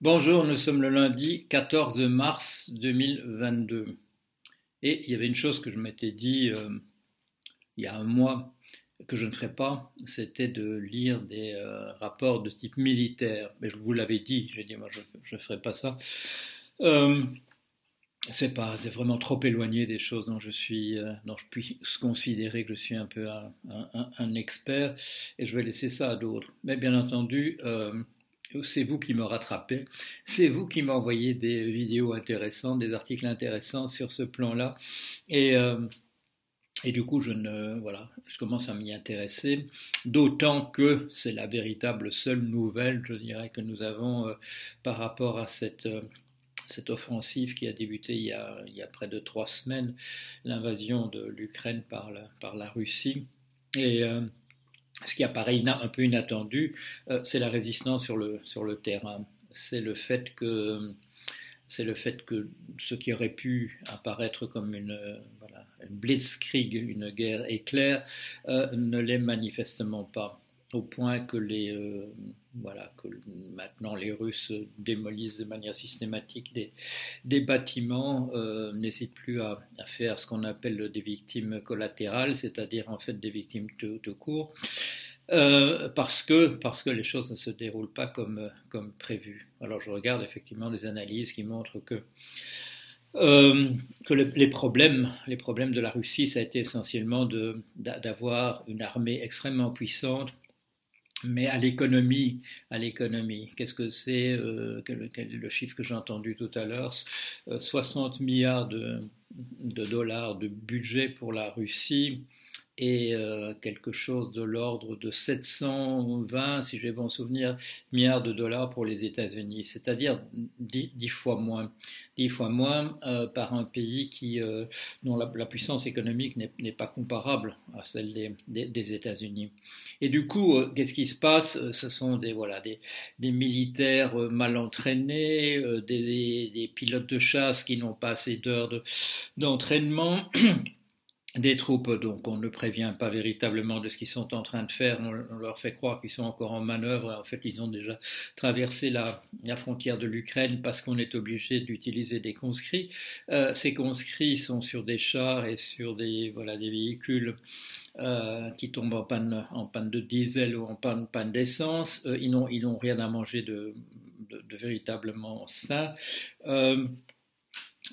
Bonjour, nous sommes le lundi 14 mars 2022. Et il y avait une chose que je m'étais dit euh, il y a un mois que je ne ferais pas, c'était de lire des euh, rapports de type militaire. Mais je vous l'avais dit, j'ai dit moi je ne ferai pas ça. Euh, c'est vraiment trop éloigné des choses dont je suis, dont je puis considérer que je suis un peu un expert, et je vais laisser ça à d'autres. Mais bien entendu, c'est vous qui me rattrapez, c'est vous qui m'envoyez des vidéos intéressantes, des articles intéressants sur ce plan-là, et, euh, et du coup je ne voilà, je commence à m'y intéresser, d'autant que c'est la véritable seule nouvelle, je dirais, que nous avons euh, par rapport à cette euh, cette offensive qui a débuté il y a, il y a près de trois semaines, l'invasion de l'Ukraine par la, par la Russie. Et ce qui apparaît un peu inattendu, euh, c'est la résistance sur le, terrain. C'est le fait que c'est le fait que ce qui aurait pu apparaître comme une, une blitzkrieg, une guerre éclair, euh, ne l'est manifestement pas au point que les euh, voilà que maintenant les Russes démolissent de manière systématique des, bâtiments, euh, n'hésitent plus à, faire ce qu'on appelle des victimes collatérales, c'est-à-dire en fait des victimes de, de cours, euh, parce que parce que les choses ne se déroulent pas comme comme prévu. Alors je regarde effectivement des analyses qui montrent que euh, que le, les, problèmes, les problèmes de la Russie, ça a été essentiellement d'avoir une armée extrêmement puissante. Mais à l'économie, à l'économie, qu'est-ce que c'est euh, quel, quel, le chiffre que j'ai entendu tout à l'heure? 60 milliards de, de, dollars de budget pour la Russie et euh, quelque chose de l'ordre de 720, si j'ai bon souvenir, milliards de dollars pour les États-Unis, c'est-à-dire dix, dix, fois moins, dix fois moins euh, par un pays qui, euh, dont la, puissance économique n'est pas comparable à celle des, États-Unis. Et du coup, euh, qu'est-ce qui se passe? Ce sont des voilà des, militaires euh, mal entraînés, euh, des, pilotes de chasse qui n'ont pas assez d'heures d'entraînement. De, des troupes, donc on ne prévient pas véritablement de ce qu'ils sont en train de faire, on, leur fait croire qu'ils sont encore en manœuvre, en fait ils ont déjà traversé la, frontière de l'Ukraine parce qu'on est obligé d'utiliser des conscrits. Euh, ces conscrits sont sur des chars et sur des, voilà, des véhicules euh, qui tombent en panne, de diesel ou en panne, d'essence, euh, ils n'ont rien à manger de véritablement sain.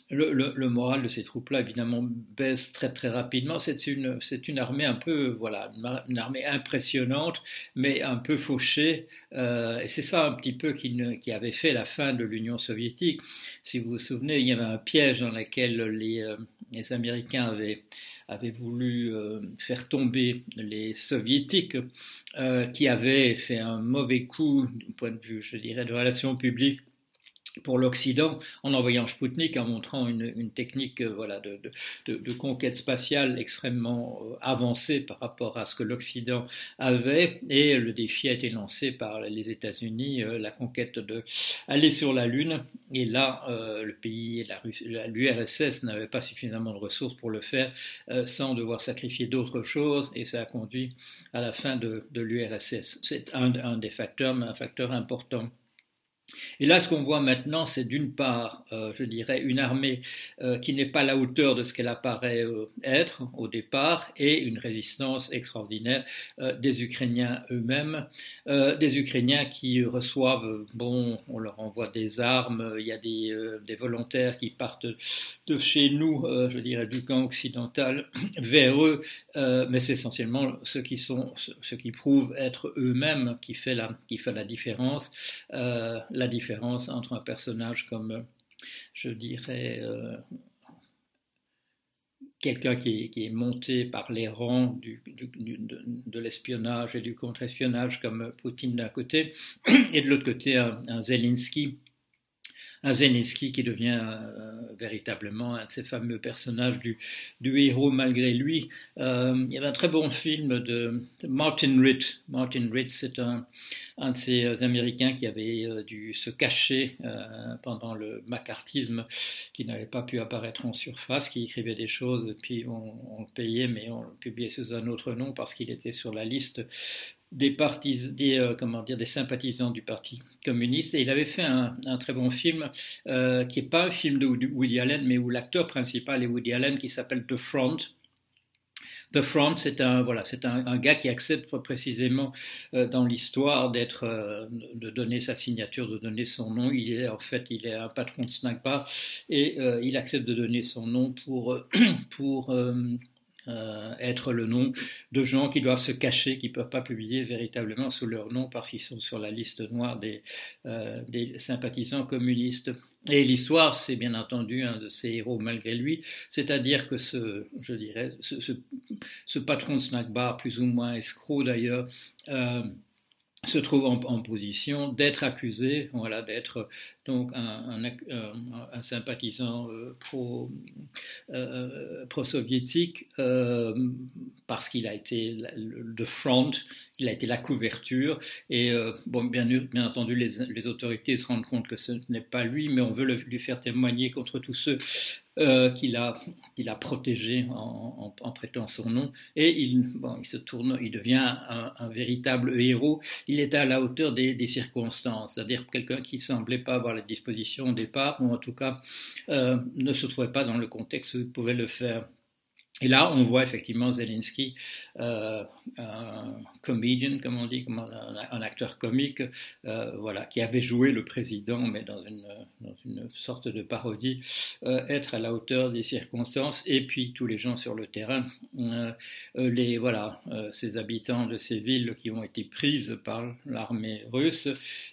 Le, moral de ces troupes-là, évidemment, baisse très très rapidement. C'est une, c'est une armée un peu, voilà, une armée impressionnante, mais un peu fauchée. Euh, et c'est ça un petit peu qui, qui, avait fait la fin de l'Union soviétique. Si vous vous souvenez, il y avait un piège dans lequel les, euh, les Américains avaient, avaient voulu euh, faire tomber les Soviétiques, qui avaient fait un mauvais coup du point de vue, je dirais, de relations publiques pour l'Occident en envoyant Sputnik, en montrant une, une technique euh, voilà, de, de, de, conquête spatiale extrêmement euh, avancée par rapport à ce que l'Occident avait. Et le défi a été lancé par les États-Unis, euh, la conquête de aller sur la Lune. Et là, le pays, l'URSS n'avait pas suffisamment de ressources pour le faire sans devoir sacrifier d'autres choses. Et ça a conduit à la fin de, de l'URSS. C'est un, un des facteurs, mais un facteur important. Et là, ce qu'on voit maintenant, c'est d'une part, euh, je dirais, une armée euh, qui n'est pas à la hauteur de ce qu'elle apparaît euh, être au départ, et une résistance extraordinaire des Ukrainiens eux-mêmes, des Ukrainiens qui reçoivent, bon, on leur envoie des armes, il y a des, des volontaires qui partent de chez nous, je dirais, du camp occidental vers eux, mais c'est essentiellement ceux qui sont, ceux qui prouvent être eux-mêmes qui fait la, qui fait la différence. La différence entre un personnage comme, je dirais, euh, quelqu'un qui, est monté par les rangs de, l'espionnage et du contre-espionnage comme Poutine d'un côté, et de l'autre côté un, un Zelensky un qui devient euh, véritablement un de ces fameux personnages du, héros malgré lui. Euh, il y avait un très bon film de, Martin Ritt. Martin Ritt, c'est un, un de ces Américains qui avait euh, dû se cacher euh, pendant le macartisme, qui n'avait pas pu apparaître en surface, qui écrivait des choses, puis on, on le payait, mais on le publiait sous un autre nom parce qu'il était sur la liste des, des, comment dire, des sympathisants du Parti communiste. Et il avait fait un, très bon film qui n'est pas un film de Woody Allen, mais où l'acteur principal est Woody Allen, qui s'appelle The Front. The Front, c'est un voilà, c'est un, gars qui accepte précisément euh, dans l'histoire d'être, euh, de donner sa signature, de donner son nom. Il est en fait, il est un patron de snack bar et euh, il accepte de donner son nom pour pour euh, être le nom de gens qui doivent se cacher, qui ne peuvent pas publier véritablement sous leur nom parce qu'ils sont sur la liste noire des, euh, des sympathisants communistes. Et l'histoire, c'est bien entendu un de ses héros malgré lui, c'est-à-dire que ce, je dirais, ce, ce, ce patron de snack bar, plus ou moins escroc d'ailleurs, euh, se trouve en, position d'être accusé, voilà, d'être donc un, un, sympathisant euh, euh, pro-soviétique euh, parce qu'il a été le front, il a été la couverture et bon, bien, entendu les, autorités se rendent compte que ce n'est pas lui, mais on veut lui faire témoigner contre tous ceux euh, qu'il a, a protégé en, prêtant son nom. Et il, bon, il se tourne, il devient un, véritable héros. Il est à la hauteur des, circonstances, c'est-à-dire quelqu'un qui semblait pas avoir la disposition au départ, ou en tout cas euh, ne se trouvait pas dans le contexte où il pouvait le faire. Et là, on voit effectivement Zelensky, euh, un comédien, comme on dit, un, acteur comique, euh, voilà, qui avait joué le président, mais dans une, une sorte de parodie, euh, être à la hauteur des circonstances. Et puis tous les gens sur le terrain, euh, euh, les voilà, ces habitants de ces villes qui ont été prises par l'armée russe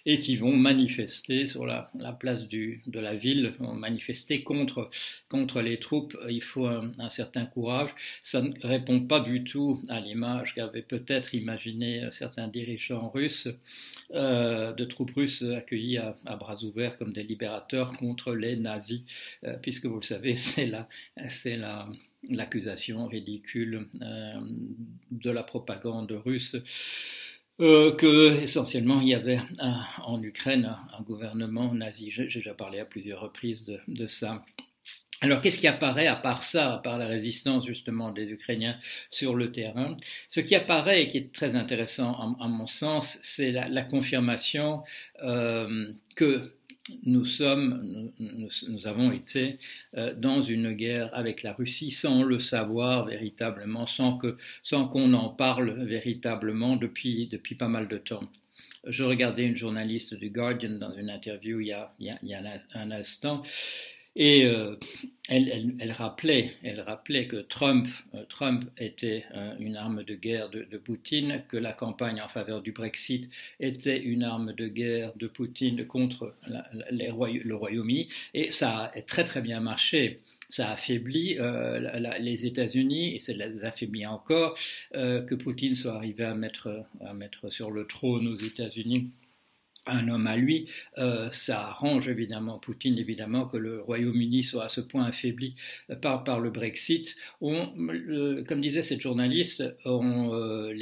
et qui vont manifester sur la, la place du, de la ville, manifester contre contre les troupes. Il faut un, certain courage ça ne répond pas du tout à l'image qu'avaient peut-être imaginé certains dirigeants russes de troupes russes accueillies à, bras ouverts comme des libérateurs contre les nazis, euh, puisque vous le savez, c'est la, c'est la, l'accusation ridicule euh, de la propagande russe. Euh, que essentiellement il y avait en Ukraine un, gouvernement nazi. J'ai déjà parlé à plusieurs reprises de, ça. Alors, qu'est-ce qui apparaît à part ça, à part la résistance justement des Ukrainiens sur le terrain? Ce qui apparaît et qui est très intéressant à, mon sens, c'est la, confirmation euh, que nous sommes, nous, avons été euh, dans une guerre avec la Russie sans le savoir véritablement, sans que, sans qu'on en parle véritablement depuis depuis pas mal de temps. Je regardais une journaliste du Guardian dans une interview il y a, il y a un instant et euh, elle, rappelait, elle rappelait que Trump, euh, Trump était euh, une arme de guerre de, Poutine, que la campagne en faveur du Brexit était une arme de guerre de Poutine contre le Royaume-Uni, et ça a très très bien marché. Ça a affaibli euh, la, les États-Unis et ça les affaiblit encore que Poutine soit arrivé à mettre, à mettre sur le trône aux États-Unis un homme à lui, euh, ça arrange évidemment Poutine, évidemment, que le Royaume-Uni soit à ce point affaibli euh, par, le Brexit. Comme disait cette journaliste, on, euh,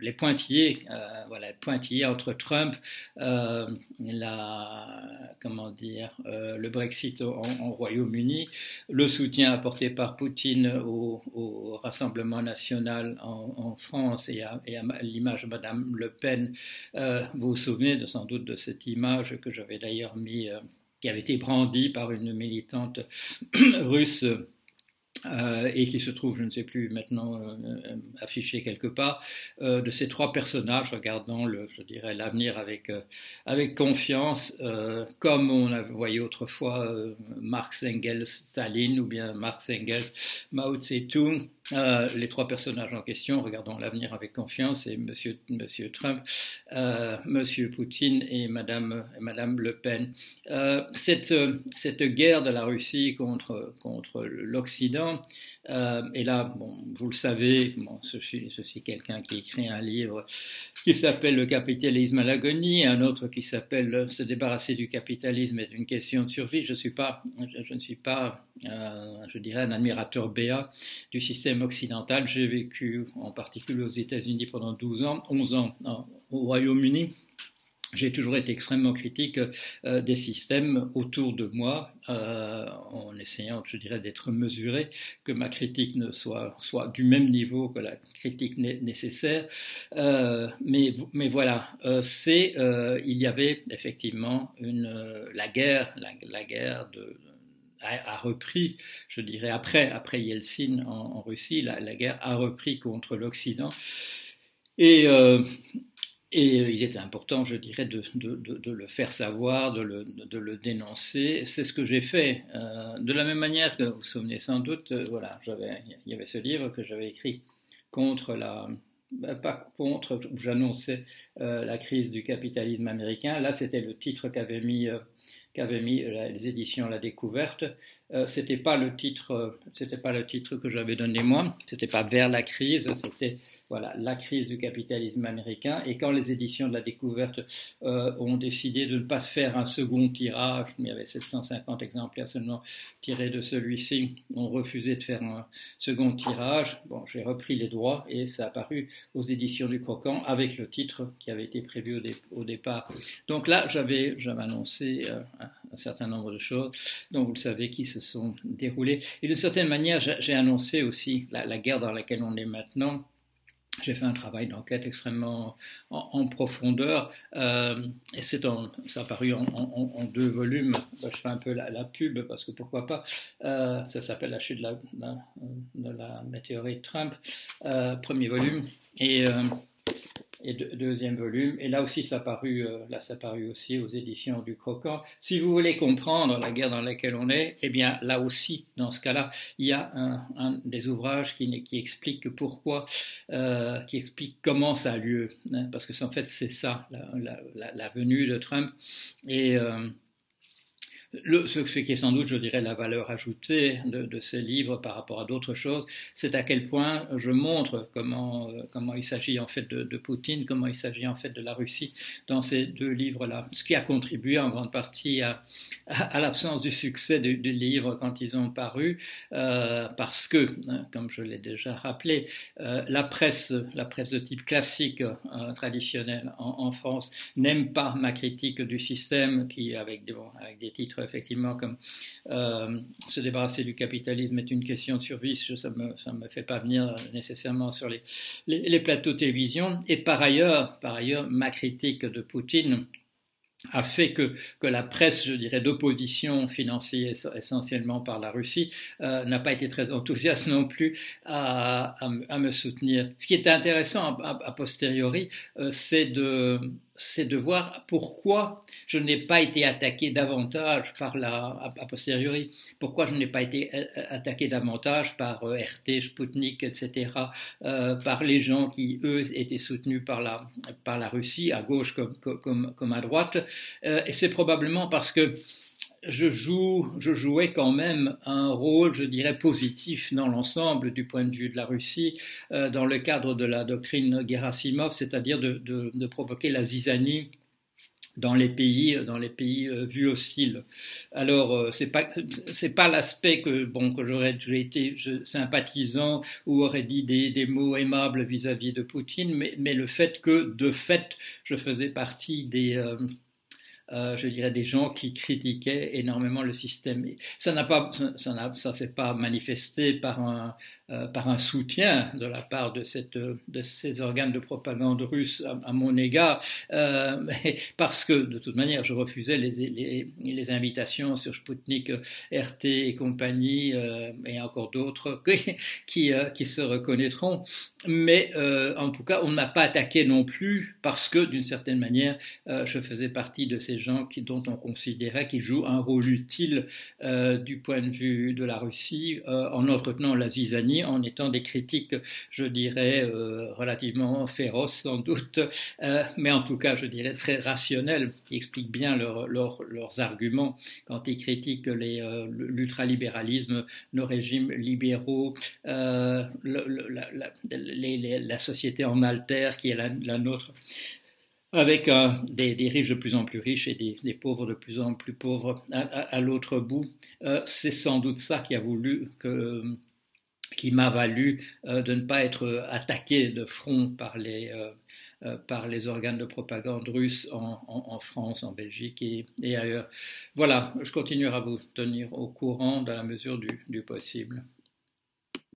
les, pointillés, euh, voilà, pointillés entre Trump, la, comment dire, le Brexit en, Royaume-Uni, le soutien apporté par Poutine au, Rassemblement national en, France et à, et à l'image de Madame Le Pen, vous vous souvenez de sans doute de cette image que j'avais d'ailleurs mis, euh, qui avait été brandie par une militante russe euh, et qui se trouve, je ne sais plus maintenant, euh, euh affiché quelque part, euh, de ces trois personnages regardant le, je dirais, l'avenir avec euh, avec confiance, comme on voyé autrefois Marx, Engels, Staline, ou bien Marx, Engels, Mao Tse-tung. les trois personnages en question regardant l'avenir avec confiance et Monsieur Monsieur Trump, Monsieur Poutine et Madame Madame Le Pen. cette cette guerre de la Russie contre contre l'Occident euh, et là, bon, vous le savez, bon, je suis, suis quelqu'un qui écrit un livre qui s'appelle Le capitalisme à l'agonie, un autre qui s'appelle Se débarrasser du capitalisme est une question de survie. Je, suis pas, je ne suis pas, euh, je dirais, un admirateur béat du système occidental. J'ai vécu en particulier aux États-Unis pendant 12 ans, 11 ans au Royaume-Uni. J'ai toujours été extrêmement critique euh, des systèmes autour de moi, euh, en essayant, je dirais, d'être mesuré, que ma critique ne soit, soit du même niveau que la critique nécessaire. Euh, mais, voilà, il y avait effectivement une, la guerre, la, guerre a, repris, je dirais, après, après Yeltsin en, Russie, la, la, guerre a repris contre l'Occident. Et et euh, il était important, je dirais, de, le faire savoir, de le, dénoncer. C'est ce que j'ai fait. Euh, de la même manière que vous vous souvenez sans doute, euh, voilà, il y avait ce livre que j'avais écrit contre la, ben, pas contre, où j'annonçais la crise du capitalisme américain. Là, c'était le titre qu'avait mis, mis les éditions La Découverte. Euh, c'était pas le titre, c'était pas le titre que j'avais donné moi. C'était pas vers la crise, c'était voilà la crise du capitalisme américain. Et quand les éditions de la découverte euh, ont décidé de ne pas faire un second tirage, il y avait 750 exemplaires seulement tirés de celui-ci, ont refusé de faire un second tirage. Bon, j'ai repris les droits et ça a paru aux éditions du Croquant avec le titre qui avait été prévu au, départ. Donc là, j'avais j'avais annoncé euh, un, certain nombre de choses. Donc vous le savez qui se sont déroulés. Et d'une certaine manière, j'ai annoncé aussi la, guerre dans laquelle on est maintenant. J'ai fait un travail d'enquête extrêmement en, profondeur euh, et c'est ça a paru en, deux volumes. je fais un peu la, pub parce que pourquoi pas. Euh, ça s'appelle La chute de la, de la météorite Trump, euh, premier volume. Et et deuxième volume. Et là aussi, ça a paru, euh, là, ça a paru aussi aux éditions du Croquant. Si vous voulez comprendre la guerre dans laquelle on est, eh bien, là aussi, dans ce cas-là, il y a un, des ouvrages qui, qui explique pourquoi, euh, qui explique comment ça a lieu. Hein, parce que en fait, c'est ça, la, venue de Trump. Et euh, ce, qui est sans doute, je dirais, la valeur ajoutée de, ces livres par rapport à d'autres choses, c'est à quel point je montre comment, euh, il s'agit en fait de, Poutine, comment il s'agit en fait de la Russie dans ces deux livres-là. Ce qui a contribué en grande partie à, l'absence du succès du, du, livre quand ils ont paru, euh, parce que, hein, comme je l'ai déjà rappelé, euh, la presse, la presse de type classique traditionnelle en, France n'aime pas ma critique du système qui, des, avec des titres effectivement comme euh, se débarrasser du capitalisme est une question de survie, ça ne me, ça me fait pas venir nécessairement sur les, les, plateaux de télévision. Et par ailleurs, par ailleurs, ma critique de Poutine a fait que, que la presse, je dirais, d'opposition financée essentiellement par la Russie, euh, n'a pas été très enthousiaste non plus à, à, me soutenir. Ce qui est intéressant a, a posteriori, euh, c'est de c'est de voir pourquoi je n'ai pas été attaqué davantage par la, a, posteriori, pourquoi je n'ai pas été euh, attaqué davantage par euh, RT, Sputnik, etc., euh, par les gens qui, eux, étaient soutenus par la, par la Russie, à gauche comme, comme, comme à droite. Euh, et c'est probablement parce que je, jouais quand même un rôle, je dirais, positif dans l'ensemble du point de vue de la Russie, euh, dans le cadre de la doctrine Gerasimov, c'est-à-dire de, provoquer la zizanie dans les pays, pays euh, vus hostiles. Alors euh, c'est pas l'aspect que bon que j'aurais été sympathisant ou aurait dit des, mots aimables vis-à-vis de Poutine, mais, le fait que de fait je faisais partie des euh, euh, je dirais, des gens qui critiquaient énormément le système. Ça n'a pas, ça, ça s'est pas manifesté par un, euh, par un soutien de la part de, cette, de ces organes de propagande russes à, mon égard, euh, parce que de toute manière, je refusais les, les, les invitations sur Sputnik, RT et compagnie, euh, et encore d'autres qui, euh, qui se reconnaîtront. Mais en tout cas, on n'a pas attaqué non plus parce que, d'une certaine manière, je faisais partie de ces gens qui, dont on considérait qu'ils jouent un rôle utile euh, du point de vue de la Russie euh, en entretenant la zizanie, en étant des critiques, je dirais, euh, relativement féroces sans doute, euh, mais en tout cas, je dirais, très rationnels, qui expliquent bien leur, leur, leurs arguments quand ils critiquent euh, l'ultralibéralisme, nos régimes libéraux, la, société en altère qui est la, nôtre avec des, riches de plus en plus riches et des, pauvres de plus en plus pauvres à, l'autre bout. C'est sans doute ça qui a voulu que qui m'a valu de ne pas être attaqué de front par les, par les organes de propagande russes en, France, en Belgique et, ailleurs. Voilà, je continuerai à vous tenir au courant dans la mesure du possible.